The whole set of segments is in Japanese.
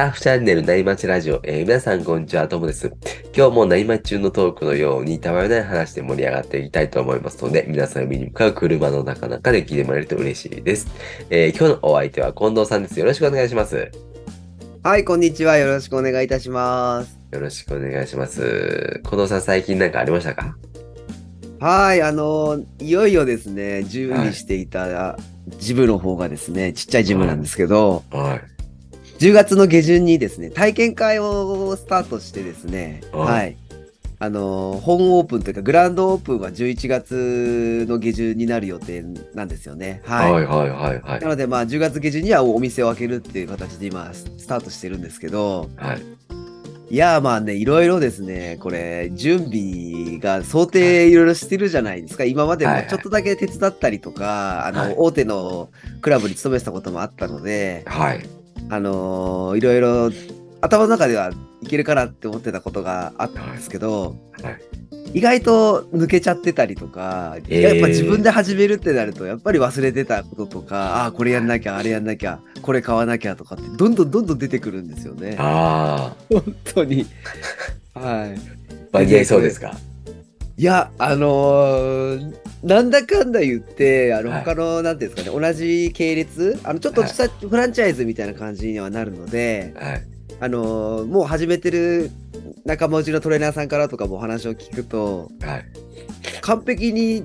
ターフチャンネル内町ラジオ、えー皆さんこんにちは、ともです。今日も内町中のトークのようにたわいない話で盛り上がっていきたいと思いますので、皆さん見に向かう車の中々で聞いてもらえると嬉しいです。えー今日のお相手は近藤さんです。よろしくお願いします。よはい、こんにちは。よろしくお願いいたします。ろしくお願いします。近藤さん最近なんかありましたか？はい、あのーいよいよですね、準備していたジムの方がですね、ちっちゃいジムなんですけど、はい。10月の下旬にですね、体験会をスタートしてですね、はいはい。あのー本オープンというか、グランドオープンは11月の下旬になる予定なんですよね。はい。はいはいはいはいな。ので、まあ、10月下旬にはお店を開けるっていう形で今、スタートしてるんですけど、はい。いやーまあね、いろいろですね、これ、準備が想定いろいろしてるじゃないですか。今までもはいはいちょっとだけ手伝ったりとか、あの、はい大手のクラブに勤めてたこともあったので、はい。あのーいろいろ頭の中ではいけるかなって思ってたことがあったんですけど、はい。意外と抜けちゃってたりとか、えーやっぱ自分で始めるってなると、やっぱり忘れてたこととか、ああー、これやんなきゃ、あれやんなきゃ、これ買わなきゃとかって、どんどんどんどん出てくるんですよね。あ本当に。はい。ー、間に合いそうですか？いや、あのーなんだかんだ言って、あの、はい他の、なんていうんですかね、同じ系列、あの、ちょっとしたフランチャイズみたいな感じにはなるので、はい。あのーもう始めてる仲間内のトレーナーさんからとかもお話を聞くと、はい。完璧に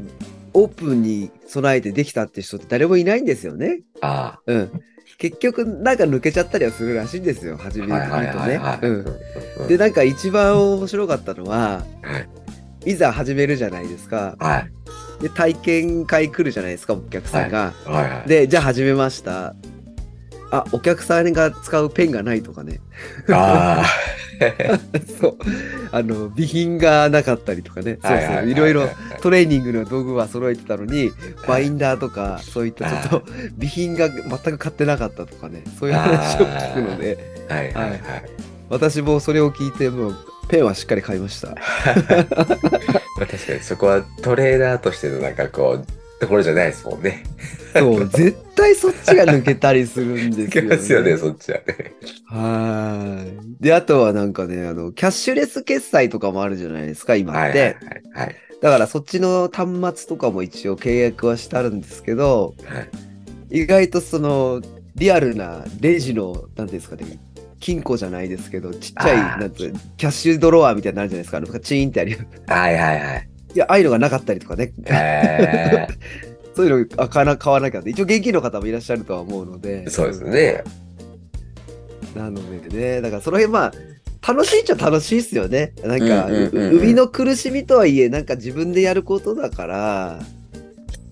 オープンに備えてできたって人って誰もいないんですよね。あうん。結局、なんか抜けちゃったりはするらしいんですよ、始あ。めるはいはいとね。うん。で、なんか一番面白かったのは、はい。いざ始めるじゃないですか。はい。で、体験会来るじゃないですか、お客さんが。はいはい。で、じゃあ始めました。あ、お客さんが使うペンがないとかね。あ そう。あの、備品がなかったりとかね。あ。そうそう。いろいろはトレーニングの道具は揃えてたのに、バインダーとか、そういったちょっと備品が全く買ってなかったとかね。そういう話を聞くので、いはいはいはい。私もそれを聞いて、もう、ペンはしっかり買いました。まあ確かにそこはトレーナーとしてのなんかこう、ところじゃないですもんね。そう、絶対そっちが抜けたりするんですいけよ、ますよね、そっちはね。はーい。で、あとはなんかね、あの、キャッシュレス決済とかもあるじゃないですか、今って。はいはいはい。はい。だからそっちの端末とかも一応契約はしてあるんですけど、はい。意外とその、リアルなレジの、なんていうんですかね、金庫じゃないですけど、ちっちゃい、なんつうキャッシュドロワーみたいになるじゃないですか、あのチーンってあるよ。はいはいはい。いや、ああいうのがなかったりとかね。え そういうのあ買わなきゃって。一応現金の方もいらっしゃるとは思うので。ー、そうですね。なのでね、だからその辺まあ、楽しいっちゃ楽しいっすよね。なんか、うんうんうんうんう生みの苦しみとはいえ、なんか自分でやることだから、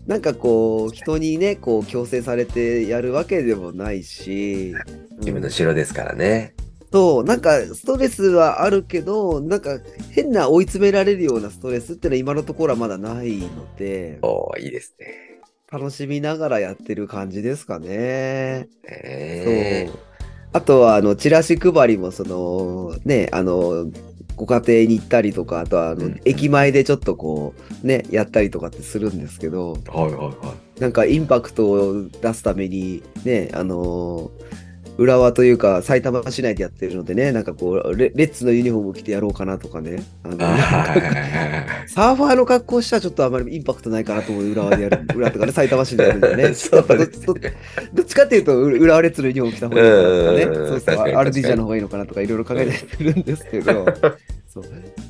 なんかこう、人にね、こう、強制されてやるわけでもないし、自分の城ですからね。そう、なんかストレスはあるけど、なんか変な追い詰められるようなストレスってのは今のところはまだないので、おーいいですね。楽しみながらやってる感じですかね。えそう。あとは、あの、チラシ配りも、その、ね、あの、ご家庭に行ったりとか、あとは、あの、うん駅前でちょっとこう、ね、やったりとかってするんですけど、ー、はいはいはい。なんかインパクトを出すために、ね、あの浦和というか埼玉市内でやってるのでね、なんかこうレ、レッツのユニフォーム着てやろうかなとかね。あのサーファーの格好したらちょっとあまりインパクトないかなと思う浦和でやる。浦和とかね、埼玉市でやるんでね。そうどっちかっていうと、う浦和レッツのユニフォーム着た方がいいのかなとかね。うんそうそう、アルディージャの方がいいのかなとかいろいろ考えてるんですけど、そう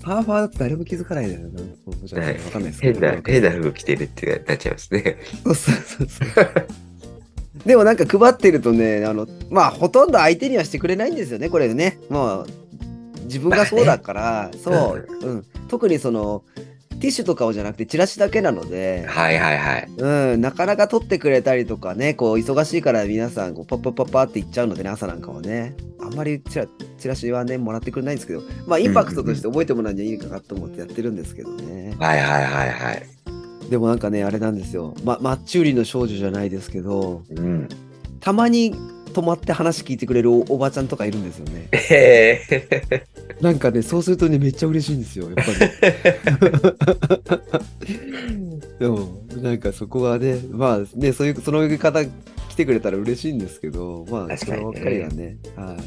サーファーだと誰も気づかないだよな。そうじゃないわかんないですけど。変な、変な服着てるってなっちゃいますね。そうそうそうそう。でもなんか配ってるとね、あの、まあほとんど相手にはしてくれないんですよね、これね。もう、自分がそうだから、そう、うん。特にその、ティッシュとかをじゃなくてチラシだけなので、はいはいはい。うん、なかなか取ってくれたりとかね、こう、忙しいから皆さん、こう、パッパッパッパって行っちゃうのでね、朝なんかはね。あんまりチラチラシはね、もらってくれないんですけど、まあ、インパクトとして覚えてもらうんじゃいいかなと思ってやってるんですけどね。はいはいはいはい。でもなんかね、あれなんですよ。ま、マッチ売りの少女じゃないですけど、うん。たたまに泊まって話聞いてくれるおおばちゃんとかいるんですよね。ええなんかね、そうするとね、めっちゃ嬉しいんですよ、やっぱり。でも、なんかそこはね、まあね、そういう、その呼び方来てくれたら嬉しいんですけど、まあ、確かにねそればっかりはね、はい。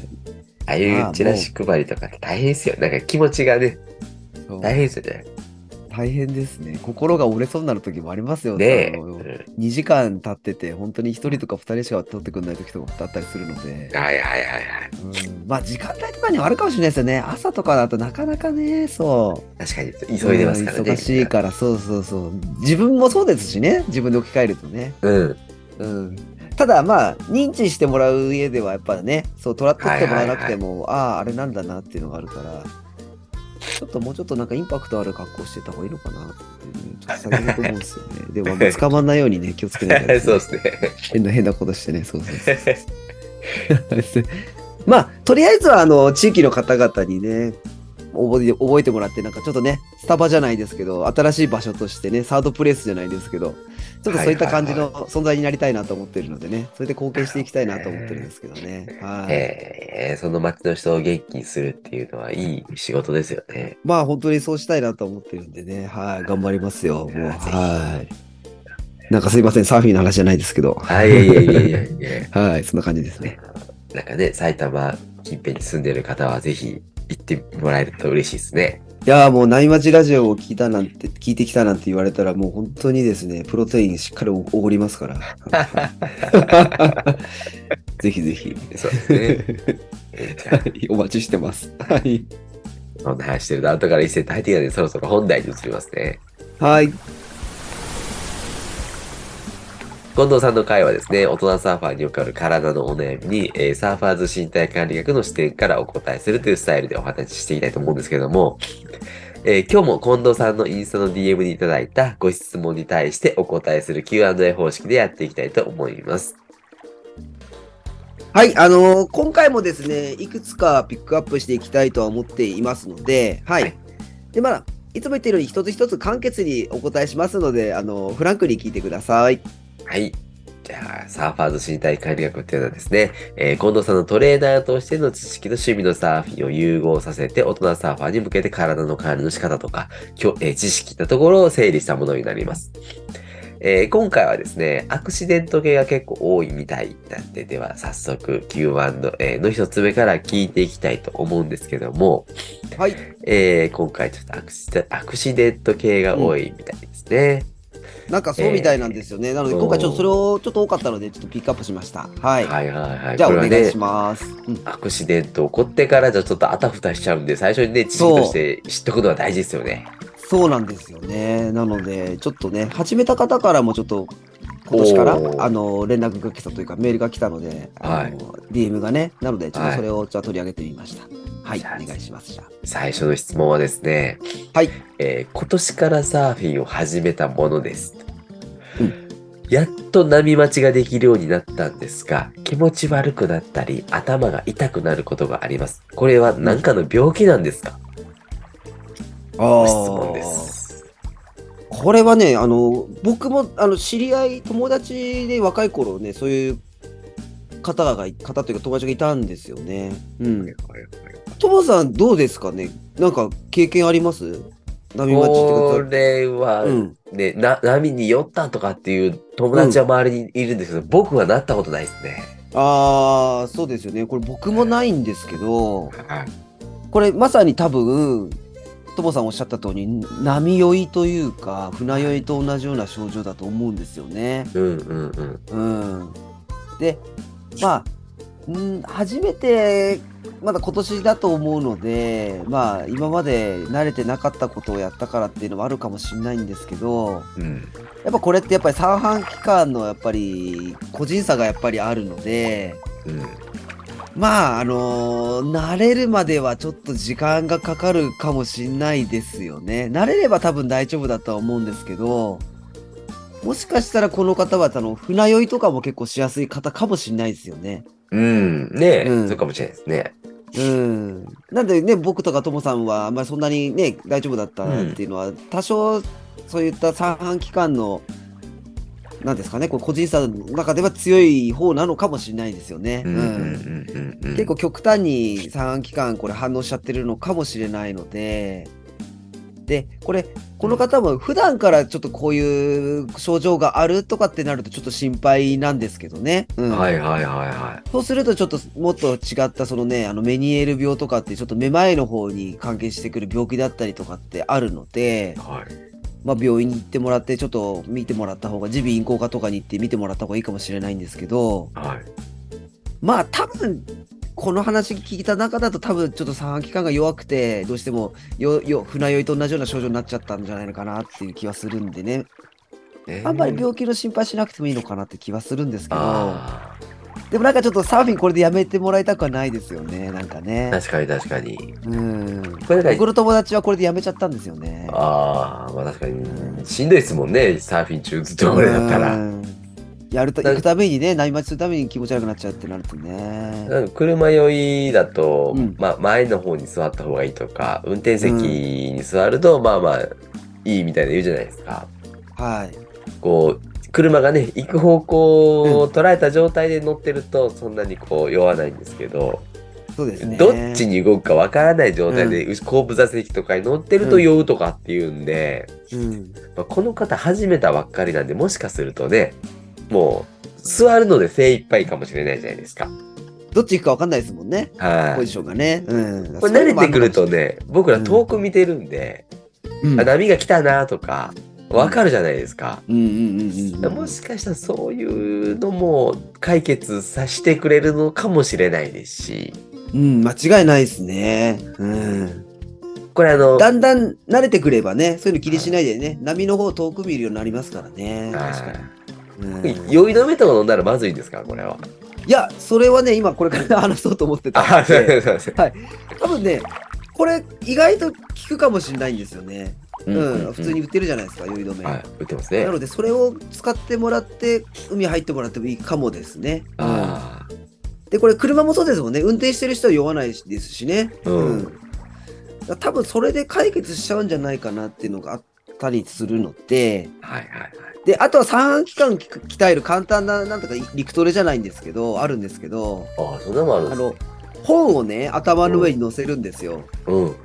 ああいうチラシ配りとかって大変ですよ。なんか気持ちがね、大変ですよね。大変ですね。心が折れそうになる時もありますよねえ。あのうん2時間経ってて、本当に1人とか2人しか取ってくれない時とかだったりするので、はいはいはいはい。うんまあ時間帯とかにはあるかもしれないですよね。朝とかだとなかなかね、そう。確かに急いでますからね。うん忙しいから、そうそうそう。自分もそうですしね、自分で置き換えるとね。うん。うん。ただまあ、認知してもらう上ではやっぱね、そう、取ら取ってもらわなくても、ああ、あれなんだなっていうのがあるから、ちょっともうちょっとなんかインパクトある格好してた方がいいのかなっていう、ちょっと先ほど思うんですよね。でも、まあ捕まんないようにね、気をつけないと、そうですね。変な変なことしてね、そうそうそう。まあ、とりあえずは、あの、地域の方々にね、覚えて覚えてもらって、なんかちょっとね、スタバじゃないですけど、新しい場所としてね、サードプレイスじゃないですけど、ちょっとそういった感じの存在になりたいなと思ってるのでね、それで貢献していきたいなと思ってるんですけどね。はい。えーその町の人を元気にするっていうのはいい仕事ですよね。まあ、本当にそうしたいなと思ってるんでね、はい、頑張りますよ。もう、はい。なんかすいません、サーフィンの話じゃないですけど、あ、いやいやいやいやいや。はい、そんな感じですね。なんかね、埼玉近辺に住んでる方はぜひ行ってもらえると嬉しいですね。いやーもう、内町ラジオを聞いたなんて、聞いてきたなんて言われたら、もう本当にですね、プロテインしっかりおごりますから。ぜひぜひ。そうですね。お待ちしてます。はい。そんな話してると後から一斉に入ってきたので、そろそろ本題に移りますね。はい。近藤さんの回はですね、大人サーファーによくある体のお悩みに、えーサーファーズ身体管理学の視点からお答えするというスタイルでお話ししていきたいと思うんですけれども、えー今日も近藤さんのインスタの DM にいただいたご質問に対してお答えする Q&A 方式でやっていきたいと思います。はい、あのー今回もですね、いくつかピックアップしていきたいとは思っていますので、はい。はいで、まあ、いつも言っているように一つ一つ簡潔にお答えしますので、あのーフランクに聞いてください。はい。じゃあ、サーファーズ身体管理学っていうのはですね、えー近藤さんのトレーナーとしての知識と趣味のサーフィンを融合させて、大人サーファーに向けて体の管理の仕方とか、えー知識のところを整理したものになります。えー今回はですね、アクシデント系が結構多いみたいなんで、では早速 Q&A の一つ目から聞いていきたいと思うんですけども、はい。えー今回ちょっとアクシデアクシデント系が多いみたいですね。なんかそうみたいなんですよね。なので、今回ちょっとそれをちょっと多かったので、ちょっとピックアップしました。はい。はいはいはい。じゃあ、お願いします。うんアクシデント起こってからじゃちょっとあたふたしちゃうんで、最初にね、知識として知っとくのは大事ですよね。そうなんですよね。なので、ちょっとね、始めた方からもちょっと、今年からおーあの連絡が来たというか、メールが来たので、あの DM がね、なので、ちょっとそれをじゃあ取り上げてみました。はい、じゃあお願いします。最初の質問はですね、はいえー今年からサーフィンを始めたものです。うんやっと波待ちができるようになったんですが、気持ち悪くなったり、頭が痛くなることがあります。これは何かの病気なんですか、あ。ご質問です。これはね、あの、僕も、あの、知り合い、友達で若い頃ね、そういう方が、方というか友達がいたんですよね。うん。トモさん、どうですかね？なんか、経験あります？波待ちってこれは、うん。ね、な、波に酔ったとかっていう友達は周りにいるんですけど、僕はなったことないですね。ああ、そうですよね。これ僕もないんですけど、はいこれまさに多分、トモさんおっしゃった通り、波酔いというか、船酔いと同じような症状だと思うんですよね。うんうんうん。うん。で、まあ、うん、初めて、まだ今年だと思うので、まあ、今まで慣れてなかったことをやったからっていうのもあるかもしれないんですけど、うん。やっぱこれってやっぱり三半期間のやっぱり個人差がやっぱりあるので、うん。まあ、あのー慣れるまではちょっと時間がかかるかもしれないですよね。慣れれば多分大丈夫だとは思うんですけど、もしかしたらこの方は、あの、船酔いとかも結構しやすい方かもしれないですよね。うん。ねえ、うんそうかもしれないですね。うん。なんでね、僕とかともさんは、あんまりそんなにね、大丈夫だったっていうのは、多少、そういった三半期間の、なんですかね、こう個人差の中では強い方なのかもしれないですよね。うんうんうんうんうん。結構極端に三半期間これ反応しちゃってるのかもしれないので、で、これ、この方も普段からちょっとこういう症状があるとかってなるとちょっと心配なんですけどね。うん、はいはいはいはそうするとちょっともっと違ったそのね、あのメニエール病とかってちょっとめまいの方に関係してくる病気だったりとかってあるのでい。、はい。まあ病院に行ってもらってちょっと見てもらった方が、耳鼻咽喉科とかに行って見てもらった方がいいかもしれないんですけど、はい。まあ多分、この話聞いた中だと多分ちょっと三半規管が弱くて、どうしてもよよ船酔いと同じような症状になっちゃったんじゃないのかなっていう気はするんでね、えあんまり病気の心配しなくてもいいのかなって気はするんですけど、あでもなんかちょっとサーフィンこれでやめてもらいたくはないですよね、なんかねー。確かに確かに。うん。僕の友達はこれでやめちゃったんですよね。ああ、まあ確かに。しんどいですもんね、サーフィン中ずっとこれだったら。うんやるとだ行くためにね、内待ちするために気持ち悪くなっちゃうってなるとね。なんか車酔いだと、うんまあ前の方に座った方がいいとか、運転席に座ると、まあまあいいみたいな言うじゃないですか。はい。こう、車がね、行く方向を捉えた状態で乗ってると、そんなにこう酔わないんですけど、そうですね。どっちに動くかわからない状態で、後部座席とかに乗ってると酔うとかっていうんで、うん。まあ、この方始めたばっかりなんで、もしかするとね、もう座るので精一杯かもしれないじゃないですか。どっち行くか分かんないですもんね。はい。ポジションがね。うん。これ慣れてくるとね。ね、僕ら遠く見てるんで、うんあ波が来たなとか、わかるじゃないですか。うんうんうんうん。もしかしたらそういうのも解決させてくれるのかもしれないですし、うん、間違いないですね。うん。これあの、だんだん慣れてくればね、そういうの気にしないでね、波の方を遠く見るようになりますからね。確かに。うん酔い止めとか飲んだらまずいんですか？これは。いや、それはね、今これから 話そうと思ってたんで、そうそう。多分ね、これ意外と効くかもしれないんですよね。ううん、普通に売ってるじゃないですか、酔い止め。はい、売ってますねな。ので、それを使ってもらって、海入ってもらってもいいかもですね。うんあで、これ、車もそうですもんね。運転してる人は酔わないですしね。うんだから多分、それで解決しちゃうんじゃないかなっていうのがあったりするので、あ、はいはいはい。で、あとは三半規管鍛える簡単な、なんとか陸トレじゃないんですけど、あるんですけど、ああ、そんなのもあるんですあの、本をね、頭の上に載せるんですよ。うん。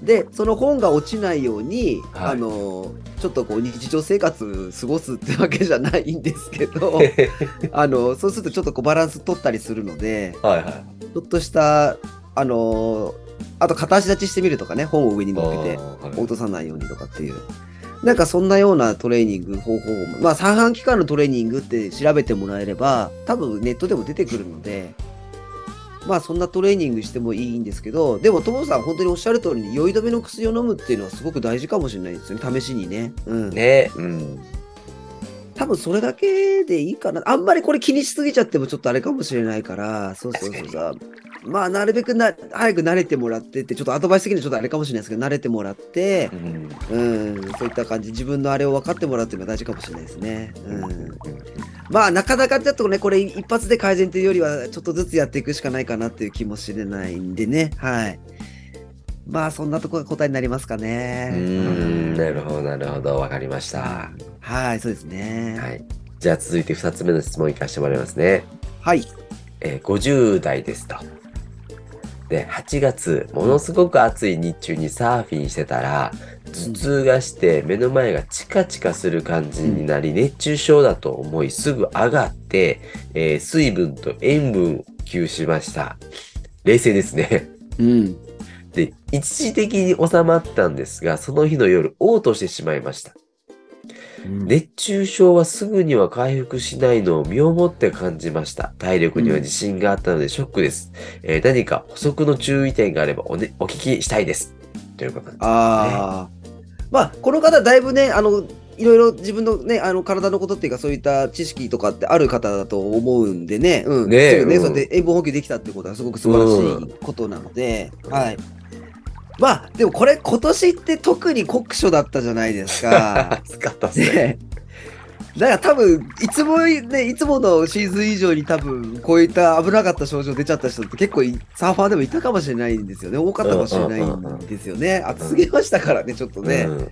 で、その本が落ちないように、はいあの、ちょっとこう日常生活過ごすってわけじゃないんですけど、あの、そうするとちょっとこうバランス取ったりするので、はいはい。ちょっとした、あの、あと片足立ちしてみるとかね、本を上に乗っけて、あーはい落とさないようにとかっていう。なんかそんなようなトレーニング方法も、まあ三半規管のトレーニングって調べてもらえれば、多分ネットでも出てくるので、まあそんなトレーニングしてもいいんですけど、でもトモさん本当におっしゃる通りに酔い止めの薬を飲むっていうのはすごく大事かもしれないですよね、試しにね。うん。ね、うん。多分それだけでいいかな。あんまりこれ気にしすぎちゃってもちょっとあれかもしれないから、そうそうそうさ。まあなるべくな早く慣れてもらってって、ちょっとアドバイス的にはちょっとあれかもしれないですけど、慣れてもらってう、ん。うん、そういった感じ、自分のあれを分かってもらうっていうのが大事かもしれないですね。ううんん、まあ、なかなかちょっとね、これ一発で改善というよりは、ちょっとずつやっていくしかないかなっていう気もしれないんでね。はい。まあ、そんなところが答えになりますかね。うん、なるほど、なるほど。わかりました。はい、そうですね。はい。じゃあ続いて2つ目の質問いかしてもらいますね。はい。えー50代ですと。で、8月、ものすごく暑い日中にサーフィンしてたら、頭痛がして目の前がチカチカする感じになり、熱中症だと思いすぐ上がって、えー水分と塩分を補給しました。冷静ですね。うん。で、一時的に収まったんですが、その日の夜、嘔吐してしまいました。熱中症はすぐには回復しないのを身をもって感じました。体力には自信があったのでショックです。えー何か補足の注意点があればお,、ね、お聞きしたいです。ということなんです。ああ。まあ、この方、だいぶね、あの、いろいろ自分のね、あの体のことっていうか、そういった知識とかってある方だと思うんでね、うん、ねえうんそうやって塩分補給できたってことはすごく素晴らしいことなので、うんはい。まあ、でもこれ、今年って特に酷暑だったじゃないですか。暑かったですね。ねだから多分、いつもね、いつものシーズン以上に多分、こういった危なかった症状出ちゃった人って結構いサーファーでもいたかもしれないんですよね。多かったかもしれないんですよね。暑すぎましたからね、ちょっとね。うん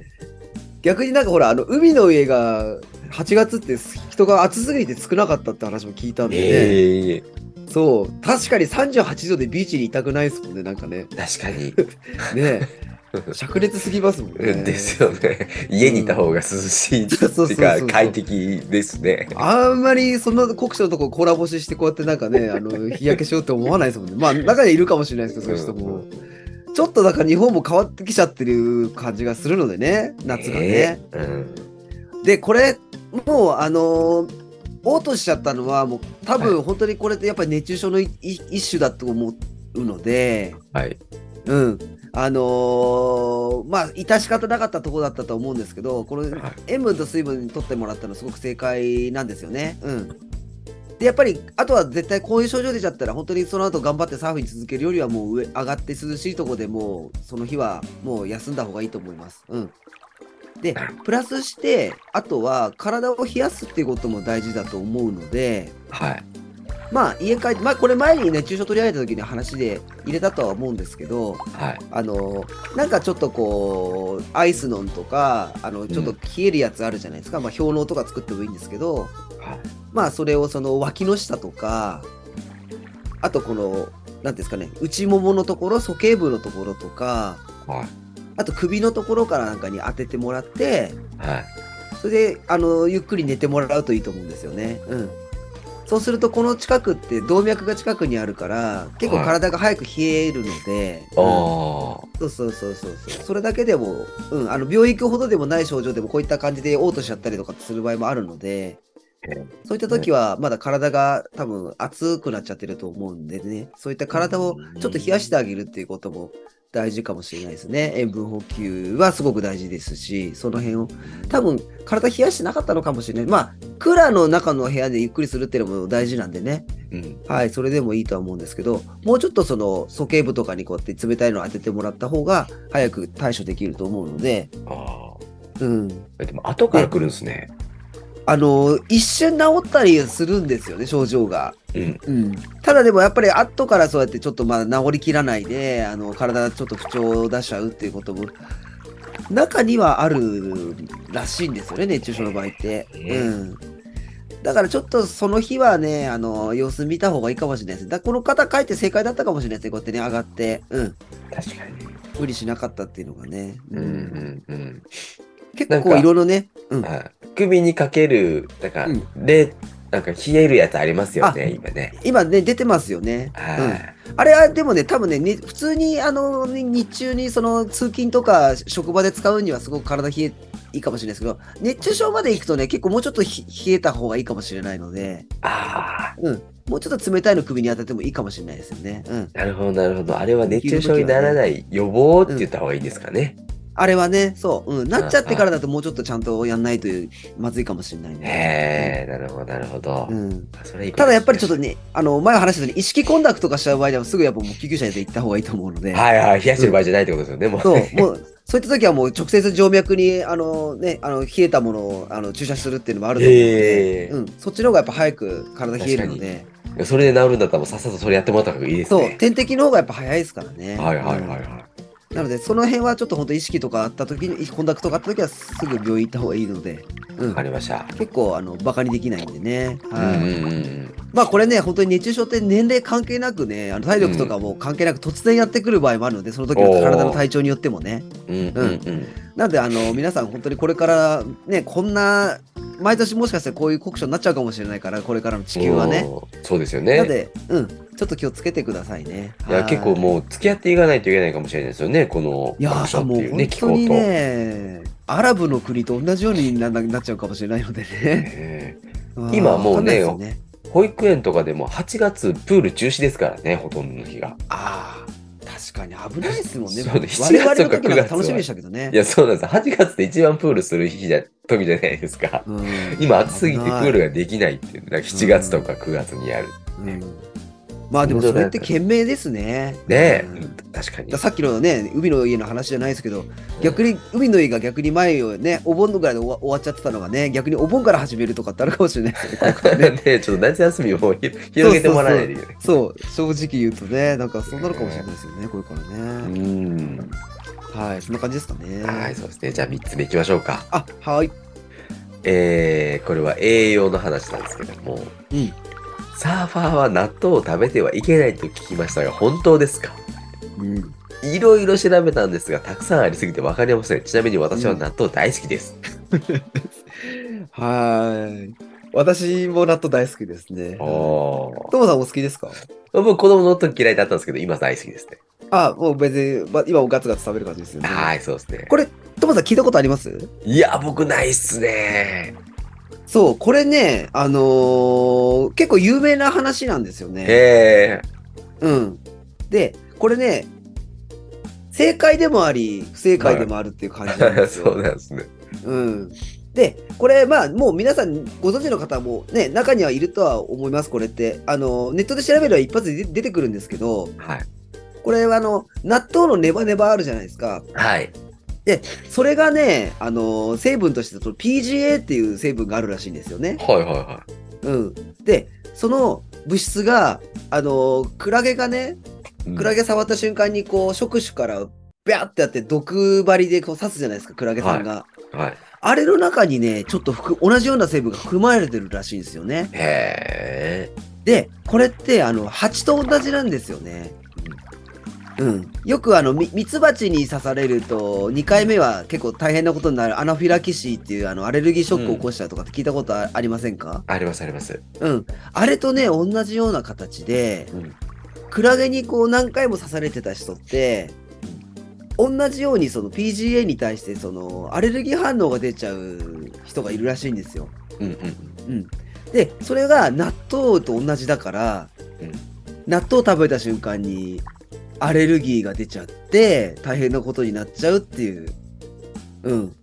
逆になんかほら、あの、海の家が8月って人が暑すぎて少なかったって話も聞いたんでね。ええそう。確かに38度でビーチにいたくないですもんね、なんかね。確かに。ね灼熱すぎますもんね。ですよね。家にいた方が涼しいって そうそうそういうか快適ですね。あんまりその酷暑のとこコラボししてこうやってなんかね、あの日焼けしようって思わないですもんね。まあ中にいるかもしれないですけど、そういう人も。ちょっとだから日本も変わってきちゃってる感じがするのでね、夏がね。えうん。で、これ、もうあのー、嘔吐しちゃったのは、もう多分本当にこれってやっぱり熱中症のい一種だと思うので、はい。うん。あのーまあ、致し方なかったところだったと思うんですけど、このはい塩分と水分に取ってもらったのはすごく正解なんですよね。うん。で、やっぱり、あとは絶対こういう症状出ちゃったら、本当にその後頑張ってサーフィン続けるよりはもう上上がって涼しいところでもう、その日はもう休んだ方がいいと思います。うん。で、プラスして、あとは体を冷やすっていうことも大事だと思うので、はい。まあ家帰って、まあこれ前に熱中症取り上げた時に話で入れたとは思うんですけど、はい。あのなんかちょっとこうアイスノンとかあのちょっと冷えるやつあるじゃないですか、まあ氷のとか作ってもいいんですけどはい。まあそれをその脇の下とかあとこのなんていうんですかね内もものところ鼠径部のところとかはい。あと首のところからなんかに当ててもらってはい。それであのゆっくり寝てもらうといいと思うんですよね。うんそうするとこの近くって動脈が近くにあるから結構体が早く冷えるので、うんあそうそうそうそうそう。それだけでも、うん、あの病院行くほどでもない症状でもこういった感じで嘔吐しちゃったりとかする場合もあるので、えそういった時はまだ体が多分熱くなっちゃってると思うんでね、そういった体をちょっと冷やしてあげるっていうことも大事かもしれないですね。塩分補給はすごく大事ですし、その辺を多分体冷やしてなかったのかもしれない。まあ、クーラーの中の部屋でゆっくりするっていうのも大事なんでね。うん。はい、それでもいいとは思うんですけど、もうちょっとその鼠径部とかにこうやって冷たいのを当ててもらった方が早く対処できると思うので、あうん。あ。でも後から来るんですね。あの、一瞬治ったりするんですよね、症状が。うん。うん。ただでもやっぱり後からそうやってちょっとまだ治りきらないで、あの、体がちょっと不調を出しちゃうっていうことも、中にはあるらしいんですよね、熱中症の場合って。ええうん。だからちょっとその日はね、あの、様子見た方がいいかもしれないです。だこの方帰って正解だったかもしれないですね、こうやってね、上がって。うん。確かに。無理しなかったっていうのがね。うんうんうん。結構いろいろね。うん。はい。首にかける、なんかうん、で、なんか冷えるやつありますよね、今ね。今ね、出てますよね。あれはでもね、多分ね、に普通にあのに日中にその通勤とか職場で使うにはすごく体冷えいいかもしれないですけど、熱中症まで行くとね、結構もうちょっとひ冷えた方がいいかもしれないので、ああ。うん。もうちょっと冷たいの首に当ててもいいかもしれないですよね。うん。なるほど、なるほど。あれは熱中症にならない予防って言った方がいいんですかね。あれはね、そう、うん。なっちゃってからだともうちょっとちゃんとやんないとまずいかもしれないね。へえ、なるほど、なるほど。うん。ただやっぱりちょっとね、あの、前話したように意識混濁とかしちゃう場合ではすぐやっぱもう救急車で行った方がいいと思うので。はいはい、冷やしてる場合じゃないってことですよね、もう。そう、もう、そういった時はもう直接静脈に、あのね、あの、冷えたものをあの注射するっていうのもあるので、うん、そっちの方がやっぱ早く体冷えるので、それで治るんだったらもうさっさとそれやってもらった方がいいですそう、ね。点滴の方がやっぱ早いですからね。はいはいはいうんはい。なので、その辺はちょっと本当意識とかあった時に、コンタクトがあった時はすぐ病院行った方がいいので、うんわか、りました。結構、あの、バカにできないんでね。うんはい。うんうんまあこれね、本当に熱中症って年齢関係なくね、あの体力とかも関係なく突然やってくる場合もあるので、その時の体の体調によってもね。うん。うんうんうん。なんで、あの、皆さん本当にこれからね、こんな、毎年もしかしたらこういう酷暑になっちゃうかもしれないから、これからの地球はね。そうですよね。なので、うん、ちょっと気をつけてくださいね。いや、はい結構もう付き合っていかないといけないかもしれないですよね、このいや酷暑っていううね、気候と。ね、アラブの国と同じようにななっちゃうかもしれないのでね。え今もうねねー保育園とかでも8月プール中止ですからね、ほとんどの日が。ああ、確かに危ないですもんね。そうね我々の時7月とか9月楽しみでしたけどねい。や、そうなんです。8月って一番プールする日じゃ、時じゃないですか。うん今暑すぎてプールが、ができないっていう。なんか7月とか9月にやる。うんまあでもそれって賢明ですね。ねえ、うんうん確かにだ。さっきのね、海の家の話じゃないですけど、逆に海の家が逆に前をね、お盆のぐらいで終わ終わっちゃってたのがね、逆にお盆から始めるとかってあるかもしれないですね ね。ねちょっと夏休みを広げてもらわないといけない。そう、正直言うとね、なんかそうなるかもしれないですよね、これからうね。ん。はい、そんな感じですかね。はい、そうですね。じゃあ3つ目いきましょうか。あ、はい。えー、これは栄養の話なんですけども、うん。サーファーは納豆を食べてはいけないと聞きましたが、本当ですか？うん、いろいろ調べたんですが、たくさんありすぎて分かりません。ちなみに私は納豆大好きです。はい。私も納豆大好きですね。トモさんお好きですか？僕、子供の時嫌いだったんですけど、今大好きですね。あ、もう別に、ま、今もガツガツ食べる感じですよね。はい、そうですね。これ、トモさん聞いたことあります？いや、僕ないっすね。そう、これね、あのー結構有名な話なんですよね。へうん。で、これね、正解でもあり、不正解でもあるっていう感じなんえ。ですよ。そうなんですね。うん。で、これ、まあ、もう皆さんご存知の方もね、中にはいるとは思います、これって。あの、ネットで調べれば一発で出出てくるんですけど、はい。これはあの、納豆のネバネバあるじゃないですか。はい。それがね、あの、成分としてその PGA っていう成分があるらしいんですよね。はいはいはうん。で、その物質が、あの、クラゲがね、い。クラゲ触った瞬間にこう、触手からビャーってやって毒針でこう刺すじゃないですか、クラゲさんが。はい。あれの中にね、ちょっと含同じような成分が含まれてるらしいんですよね。へえ。で、これって、あの、蜂と同じなんですよね。うん。よくあの、みミツバチに刺されると、2回目は結構大変なことになるアナフィラキシーっていうあのアレルギーショックを起こしたとかって聞いたことあありませんか？ありますあります。うん。あれとね、同じような形で、うん。クラゲにこう何回も刺されてた人って、同じようにその PGA に対してそのアレルギー反応が出ちゃう人がいるらしいんですよ。うんうん。うん。で、それが納豆と同じだから、うん納豆食べた瞬間にアレルギーが出ちゃって大変なことになっちゃうっていう、うん、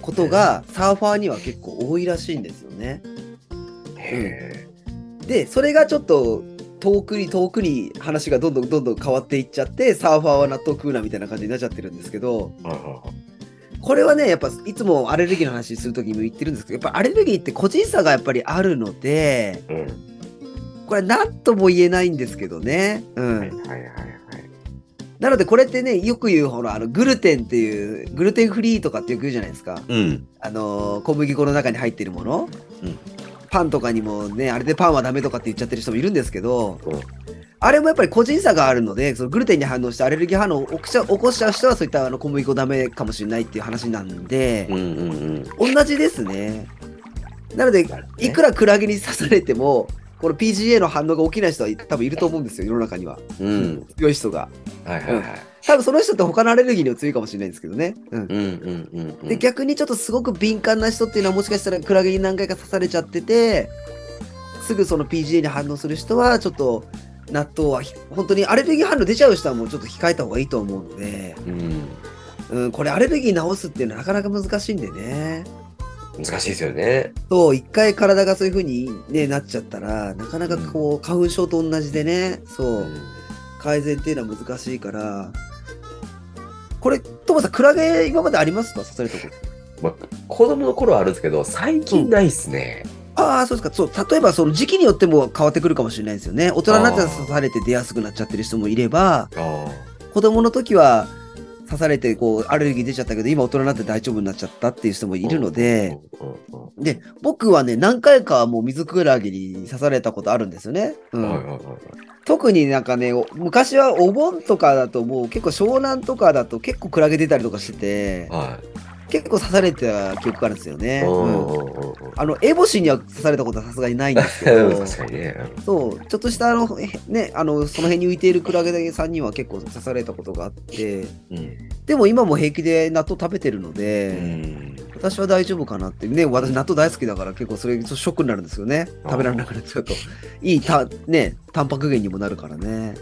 こと。がサーファーには結構多いらしいんですよね。へで、それがちょっと遠くに遠くに話がどんどんどんどん変わっていっちゃって、サーファーは納豆食うなみたいな感じになっちゃってるんですけど。これはね、やっぱいつもアレルギーの話するときも言ってるんですけど、やっぱアレルギーって個人差がやっぱりあるので、うん。これ何とも言えないんですけどね。うん。はいはいはいはい。なのでこれってね、よく言うほら、あの、グルテンっていう、グルテンフリーとかってよく言うじゃないですか。うん。あのー小麦粉の中に入ってるもの。うんパンとかにもね、あれでパンはダメとかって言っちゃってる人もいるんですけど、うんあれもやっぱり個人差があるので、そのグルテンに反応してアレルギー反応を起こしちゃう起こしちゃう人はそういったあの小麦粉ダメかもしれないっていう話なんでうん、うんうん。同じですね。なので、いくらクラゲに刺されても、この PGA の反応が起きない人は多分いると思うんですよ、世の中には。うん。強い人が。はいはいはい。多分その人って他のアレルギーにも強いかもしれないんですけどね。うん。うんうんうんうん。で、逆にちょっとすごく敏感な人っていうのはもしかしたらクラゲに何回か刺されちゃってて、すぐその PGA に反応する人はちょっと納豆はひ本当にアレルギー反応出ちゃう人はもうちょっと控えた方がいいと思うので、うん。うん、これアレルギー治すっていうのはなかなか難しいんでね。難しいですよね。そう、一回体がそういう風に、ね、なっちゃったら、なかなかこう、花粉症と同じでね、そうう、ん改善っていうのは難しいから、これ、トモさん、クラゲ今までありますか？刺されたこと。まあ、子供の頃はあるんですけど、最近ないっすね。ああ、そうですか。そう、例えばその時期によっても変わってくるかもしれないですよね。大人になって刺されて出やすくなっちゃってる人もいれば、あ子供の時は刺されてこうアレルギー出ちゃったけど、今大人になって大丈夫になっちゃったっていう人もあ。いるので、で、僕はね、何回かもう水クラゲに刺されたことあるんですよね。ううん。特になんかね、お昔はお盆とかだともう結構湘南とかだと結構クラゲ出たりとかしてて、はい。結構刺されてた記憶があるんですよね。あの、エボシには刺されたことはさすがにないんですけど、確かにね。そう、ちょっとしたあの、へね、あの、その辺に浮いているクラゲさんには結構刺されたことがあって、うん。でも今も平気で納豆食べてるのうで、ん。私は大丈夫かなって。ね、私納豆大好きだから結構それショックになるんですよね。食べられなくなっちゃうと。いいた、ね、タンパク源にもなるからね。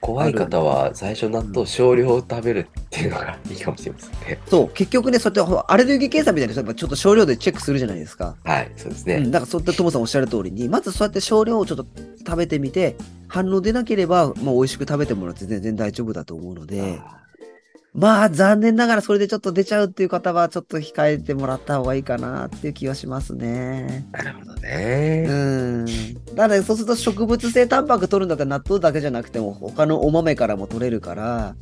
怖い方は最初納豆少量食べるっていうのがいいかもしれませんね。そう、結局ね、そうやってアレルギー検査みたいな人はやっぱちょっと少量でチェックするじゃないですか。はい、そうですね。うん、だからそういったトモさんおっしゃる通りに、まずそうやって少量をちょっと食べてみて、反応出なければ、もう美味しく食べてもらって全然大丈夫だと思うので、まあ残念ながらそれでちょっと出ちゃうっていう方はちょっと控えてもらった方がいいかなっていう気はしますね。なるほどうね。ん。だからそうすると植物性タンパク取るんだったら納豆だけじゃなくても他のお豆からも取れるから、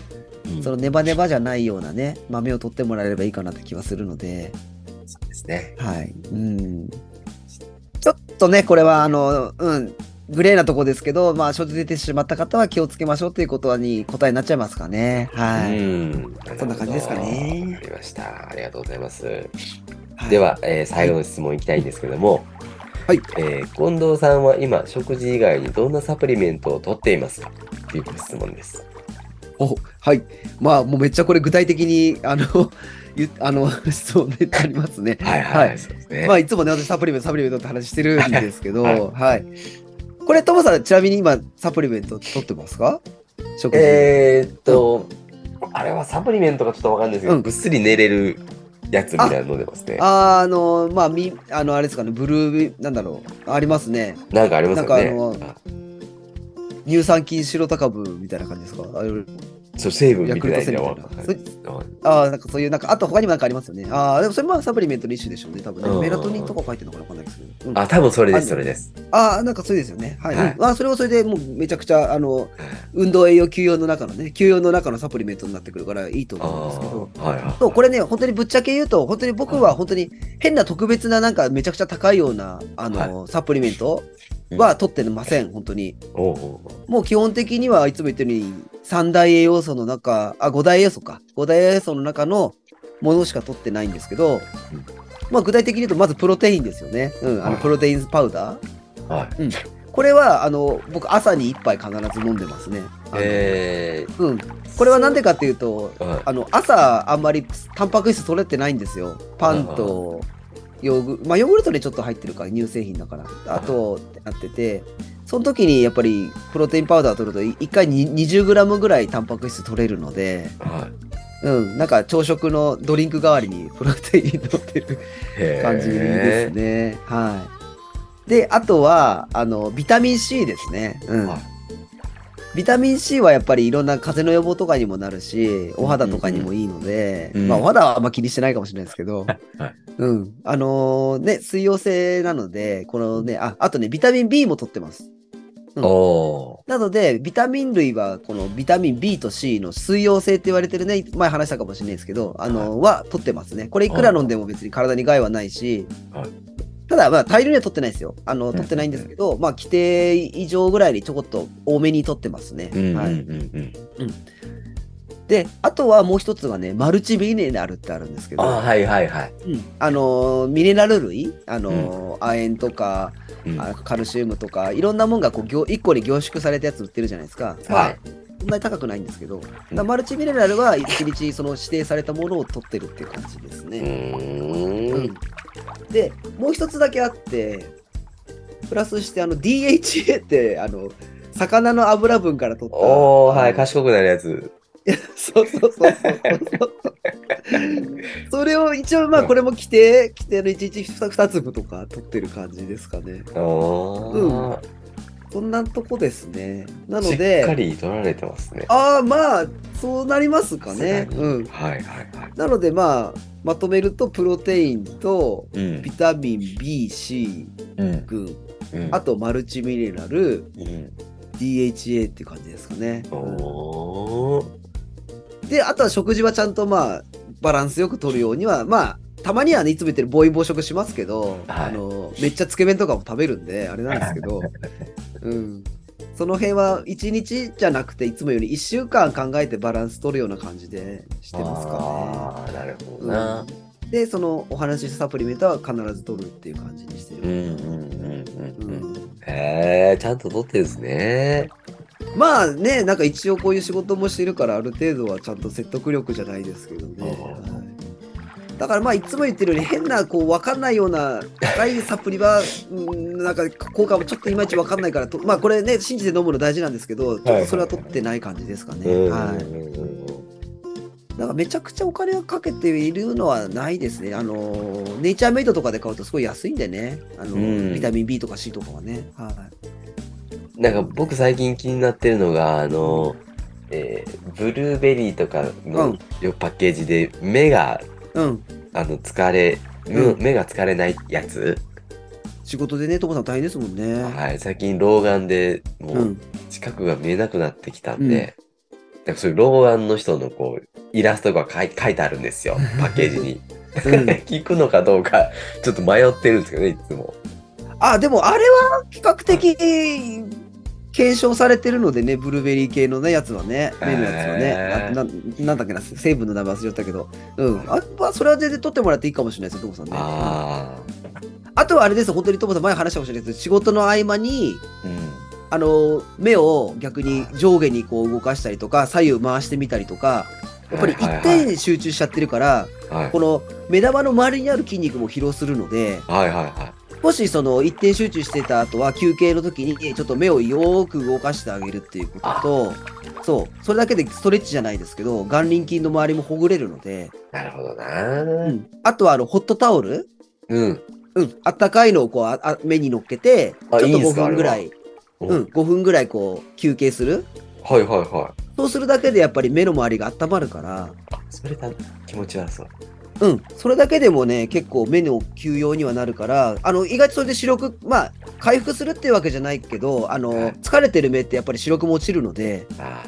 うんそのネバネバじゃないようなね、豆を取ってもらえればいいかなって気はするので、そうですね。はい。うん。ちょっとね、これはあの、うん。グレーなとこですけど、まあ、症状出てしまった方は気をつけましょうということに答えになっちゃいますかね。はい。うん。そんな感じですかねわかりました。ありがとうございます。はいでは、えー最後の質問いきたいんですけども、はいえー近藤さんは今、食事以外にどんなサプリメントを取っていますかという質問です。おはい。まあ、もうめっちゃこれ具体的に、あの、ゆあの質問でありますね。はいはい、はいね。まあ、いつもね、私サプリメント、サプリメントって話してるんですけど、はいはい。これ、トモさん、ちなみに今、サプリメント取ってますか？食事。えーっと、あれはサプリメントかちょっとわかんないですけど、うんぐっすり寝れるやつみたいなの飲んでますね。あーあの、まあ、み、あの、あれですかね、ブルー、なんだろう、ありますね。なんかありますよね。なんか乳酸菌白タ株みたいな感じですか？あれそう、成分みたいなト1000みたいな。そのはれああ、なんかそういう、なんか、あと他にもなんかありますよね。ああ、でもそれもサプリメントの一種でしょうね、多分ね。うんメラトニンとか書いてるのかなわかんないですけど。うん、ああ、多分それです、それです。あー、なんかそうですよね。はい。はいあ、それはそれでもうめちゃくちゃ、あの、運動栄養休養の中のね、休養の中のサプリメントになってくるからいいとあ思うんですけど。あ、はいはい。そう、これね、本当にぶっちゃけ言うと、本当に僕は本当に変な特別ななんかめちゃくちゃ高いような、あの、サプリメントは取ってません、本当に。もう基本的にはいつも言ってるように、三大栄養素の中、あ、五大栄養素か。五大栄養素の中のものしか取ってないんですけど、まあ具体的に言うと、まずプロテインですよね。うん、あの、はいプロテインパウダー。はい。これは、あの、僕朝に1杯必ず飲んでますね。えうん。これはなんでかっていうと、ー、はいあの、朝あんまりタンパク質取れてないんですよ。パンと、ヨーグまあ、ヨーグルトにちょっと入ってるから、乳製品だから。あと、ってなってて、その時にやっぱりプロテインパウダー取ると、1回に 20g ぐらいタンパク質取れるので、はい。うん、なんか朝食のドリンク代わりにプロテイン取ってる感じですね。はい。で、あとは、あの、ビタミン C ですね。うん。はいビタミン C はやっぱりいろんな風邪の予防とかにもなるし、お肌とかにもいいので、うん。まあお肌はあんま気にしてないかもしれないですけど、はいうん。あのね、水溶性なので、このね、あ、あとね、ビタミン B も取ってます。うん。おなので、ビタミン類は、このビタミン B と C の水溶性って言われてるね、前話したかもしれないですけど、あの、は取ってますね。これいくら飲んでも別に体に害はないしはい、ただ、まあ、大量には取ってないですよ。あの、取ってないんですけど、まあ、規定以上ぐらいにちょこっと多めに取ってますね。はい。うんうん。で、あとはもう一つがね、マルチミネラルってあるんですけど、はいはいはい。うんあのーミネラル類、あのー亜鉛とか、うんあカルシウムとか、いろんなもんがこうぎょ1個に凝縮されたやつ売ってるじゃないですか。まあはいそんなに高くないんですけど、マルチミネラルは1日その指定されたものを取ってるっていう感じですうね。ーん。で、もう一つだけあって、プラスしてあの DHA って、あの、魚の油分から取った。おー、はい、賢くなるやつ。そうそうそうそうそう。それを一応まあこれも規定、規定の1日 2, 粒とか取ってる感じですかね。おー。そんなとこですね。なのしっかで、り取られてますね。ああまあそうなりますかね。うん。はいはいはい。なのでまあまとめるとプロテインとうんビタミン B、C うん群、うんあとマルチミネラル、うん。DHA っていう感じですかね。おー。で、あとは食事はちゃんとまあ、バランスよく取るようには、まあ、たまにはね、いつも言ってる暴飲暴食しますけど、はいあの、めっちゃつけ麺とかも食べるんで、あれなんですけど、うん。その辺は1日じゃなくて、いつもより1週間考えてバランス取るような感じでしてますかああ、なるほどね。な。うんで、そのお話ししたサプリメントは必ず取るっていう感じにしてる。うんうんうんうんううん。んへえ、ちゃんと取ってるんですね。まあね、なんか一応こういう仕事もしてるから、ある程度はちゃんと説得力じゃないですけどね。だからまあいつも言ってるように変なこう分かんないような高いサプリはうんなんか効果もちょっといまいち分かんないからとまあこれね信じて飲むの大事なんですけどちょっとそれは取ってない感じですかね。うんはい。だからめちゃくちゃお金をかけているのはないですね。あのネイチャーメイドとかで買うとすごい安いんでね。あのうんビタミン B とか C とかはね。はい。なんか僕最近気になってるのが、あの、えーブルーベリーとかうのんパッケージで目が、うん。あの、疲れ、うん目が疲れないやつ、仕事でね、ともさん大変ですもんね。はい、最近老眼でもう。うん近くが見えなくなってきたんで、なんかそういう老眼の人のこう、イラストが書い書いてあるんですよ、パッケージに。うん 聞くのかどうか、ちょっと迷ってるんですけどね、いつも。あ、でもあれは比較的検証されてるのでね、ブルーベリー系のね、やつはね、目のやつはね、へーあななんだっけな、成分の名前忘れちゃったけど、うん。あまあ、それは全然取ってもらっていいかもしれないですよ、トモさんね。ああとはあれです、本当にトモさん、前話したかもしれないですけど、仕事の合間に、あ。うん。あの、目を逆に上下にこう動かしたりとか、左右回してみたりとか、やっぱり一点に集中しちゃってるから、はいこの目玉の周りにある筋肉も疲労するので、はいはいはもしその一点集中してた後は休憩の時にちょっと目をよーく動かしてあげるっていうことと、そう、それだけでストレッチじゃないですけど、眼輪筋の周りもほぐれるので、い。なるほどうな。ん、あとはあのホットタオル、うん。うん、あったかいのをこうああ目に乗っけて、ちょっと5あいいんすか分ぐらい、ううん、5分ぐらいこう休憩する。はいはいはい。そうするだけでやっぱり目の周りが温まるから、あ、それだ。気持ち悪そう。うん、それだけでもね、結構目の休養にはなるから、あの、意外とそれで視力、まあ、回復するっていうわけじゃないけど、あの、はい疲れてる目ってやっぱり視力も落ちるので、あ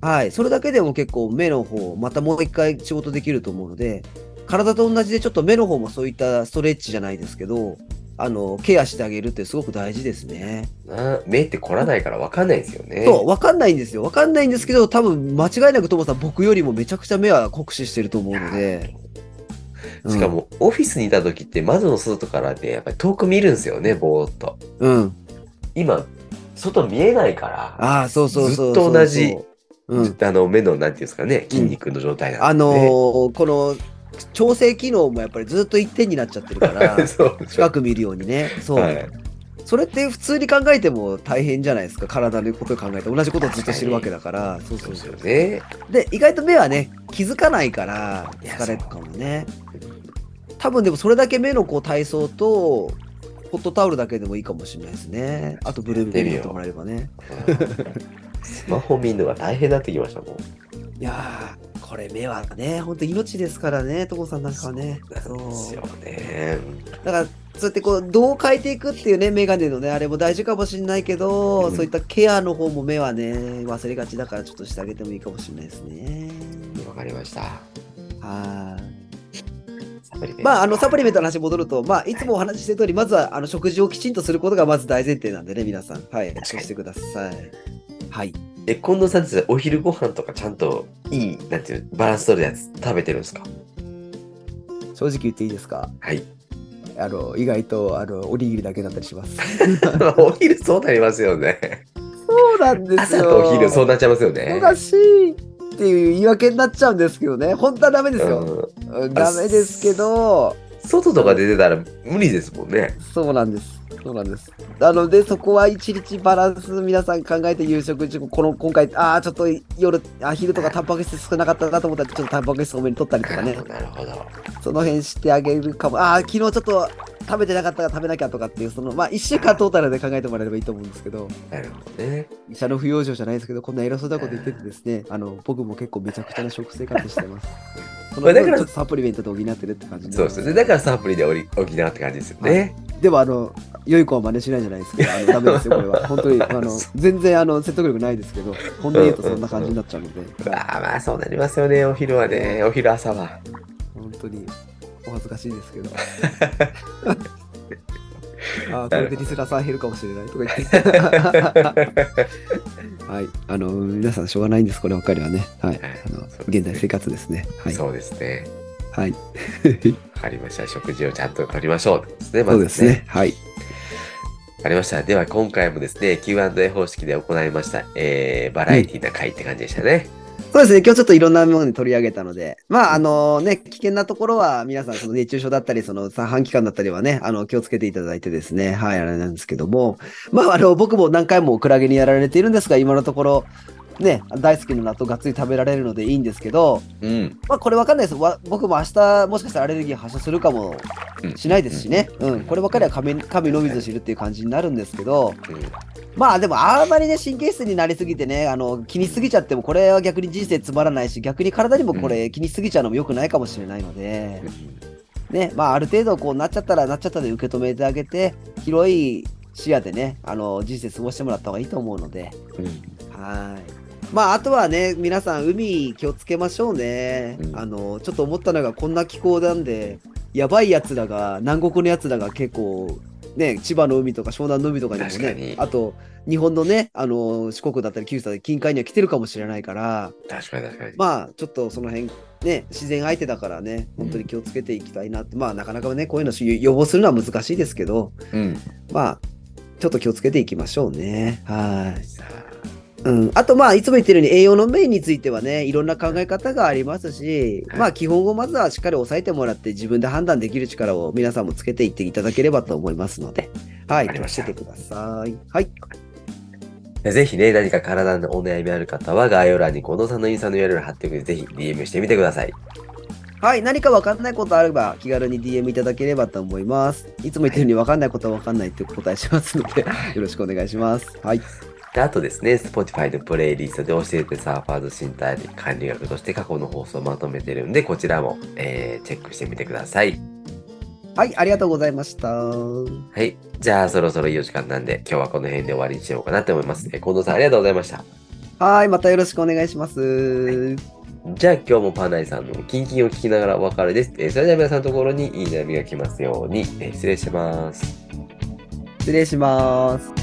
はい、それだけでも結構目の方、またもう一回仕事できると思うので、体と同じでちょっと目の方もそういったストレッチじゃないですけど、あの、ケアしてあげるってすごく大事ですね。目って凝らないから分かんないですよね。そう、わかんないんですよ。わかんないんですけど、多分間違いなくともさん、僕よりもめちゃくちゃ目は酷使してると思うので。うんしか、も、オフィスにいた時って窓の外からね、やっぱり遠く見るんですよね、ぼーっと。うん。今、外見えないから、ああ、そうそうそうずっと同じうん。あの、目の、なんていうんですかね、筋肉の状態あなんで、ね。のーこの調整機能もやっぱりずっと一点になっちゃってるから、近く見るようにね。そう。はい。それって普通に考えても大変じゃないですか。体のことを考えて同じことをずっとしてるわけだから。そうそですそううそう。で、意外と目はね、気づかないから疲れるかもね。多分でもそれだけ目のこう体操と、ホットタオルだけでもいいかもしれないですね。あとブルーベリーやってもらえればね。スマホ見るのが大変になってきましたもん。いやー、これ目はね、本当命ですからね、ともさんなんかはね。なんですよね。だから、そうやってこう、どう変えていくっていうね、メガネのね、あれも大事かもしれないけど、うんそういったケアの方も目はね、忘れがちだから、ちょっとしてあげてもいいかもしれないですね。わかりました。はい。まあ、あの、サプリメントの話戻ると、まあ、いつもお話ししてる通り、まずは、あの、食事をきちんとすることがまず大前提なんでね、皆さん。はい。そうしてください。はい。え、近藤さんってお昼ご飯とかちゃんといい、なんていうの、バランス取るやつ食べてるんですか？正直言っていいですか？はい。あの、意外と、あの、おにぎりだけだったりします。お昼そうなりますよね。そうなんです朝よ。とお昼そうなっちゃいますよね。おかしいっていう言い訳になっちゃうんですけどね。本当はダメですよ。うんうんダメですけど、外とか出てたら無理ですもんね。そうなんです。そうなんです。なので、そこは一日バランス皆さん考えて夕食時この今回、ああ、ちょっと夜、あ昼とかタンパク質少なかったなと思ったら、ちょっとタンパク質多めに取ったりとかねなるほ、ど。その辺してあげるかも。ああ、昨日ちょっと食べてなかったから食べなきゃとかっていう、その、まあ、一週間トータルで考えてもらえればいいと思うんですけど、なるほどね。医者の不養生じゃないですけど、こんな偉そうなこと言っててですね、あの、僕も結構めちゃくちゃな食生活してます。そのまあだから分ちょっとサプリメントで補ってるって感じになりますそうですね。だからサプリで補補うって感じですよね。でもあの、良い子は真似しないじゃないですけど、あのダメですよ、これは。本当に、あの、全然あの説得力ないですけど、本当に言うとそんな感じになっちゃうので、ああ、まあそうなりますよね。お昼はね。お昼朝は。本当にお恥ずかしいですけど。ああ、これでリスナーさん減るかもしれないとか言って。はい。あの、皆さんしょうがないんです、こればっかりはね。はい。あの、現代生活ですね。はい。そうですね。はい。わかりました。食事をちゃんととりましょう。ですね。まずそうですね。はい。わかりました。では今回もですね、Q&A 方式で行いました、えー、バラエティな回って感じでしたね。そうですね、今日ちょっといろんなものに取り上げたので、まあ、あのね、危険なところは皆さん、その熱中症だったり、その短期間だったりはね、あの、気をつけていただいてですね、はい、あれなんですけども、まあ、あの、僕も何回もクラゲにやられているんですが、今のところ、ね、大好きな納豆がっつり食べられるのでいいんですけど、うん。まあ、これわかんないです。わ僕も明日、もしかしたらアレルギー発症するかもしないですしね、うん、こればかりは神神のみぞ知るっていう感じになるんですけど、うん。まあでもあんまりね神経質になりすぎてねあの気にしすぎちゃってもこれは逆に人生つまらないし逆に体にもこれ気にしすぎちゃうのも良くないかもしれないので、ねまあある程度こうなっちゃったらなっちゃったで受け止めてあげて広い視野でねあの人生過ごしてもらった方がいいと思うのでうん。はいまああとはね皆さん海気をつけましょうね、うんあのちょっと思ったのがこんな気候なんでやばいやつらが南国のやつらが結構ね、千葉の海とか湘南の海とかにもね、あと日本のね、あの四国だったり九州だったり近海には来てるかもしれないから、確かに確かに。まあちょっとその辺、ね、自然相手だからね、本当に気をつけていきたいなって、まあなかなかね、こういうのし予防するのは難しいですけど、うん。まあちょっと気をつけていきましょうね。はい。うん、あとまあいつも言ってるように栄養の面についてはねいろんな考え方がありますし、はい。まあ基本をまずはしっかり押さえてもらって自分で判断できる力を皆さんもつけていっていただければと思いますので。はい。わかりました。つけてください。はい。ぜひね、何か体のお悩みある方は概要欄に近藤さんのインスタの URL 貼っておくので、ぜひ DM してみてください。はい。何か分かんないことあれば気軽に DM いただければと思います。いつも言ってるように分かんないことは分かんないってお答えしますのでよろしくお願いします。はいであとですね、Spotify のプレイリストで教えてサーファーズ身体管理学として過去の放送をまとめてるんで、こちらも、えーチェックしてみてください。はいありがとうございましたはい。じゃあ、そろそろいいお時間なんで、今日はこの辺で終わりにしようかなと思います。えー近藤さん、ありがとうございました。はいまたよろしくお願いしますじゃあ、今日もパナイさんのキンキンを聞きながらお別れです。えーそれでは皆さんのところにいい悩みが来ますように、えー失礼します。失礼します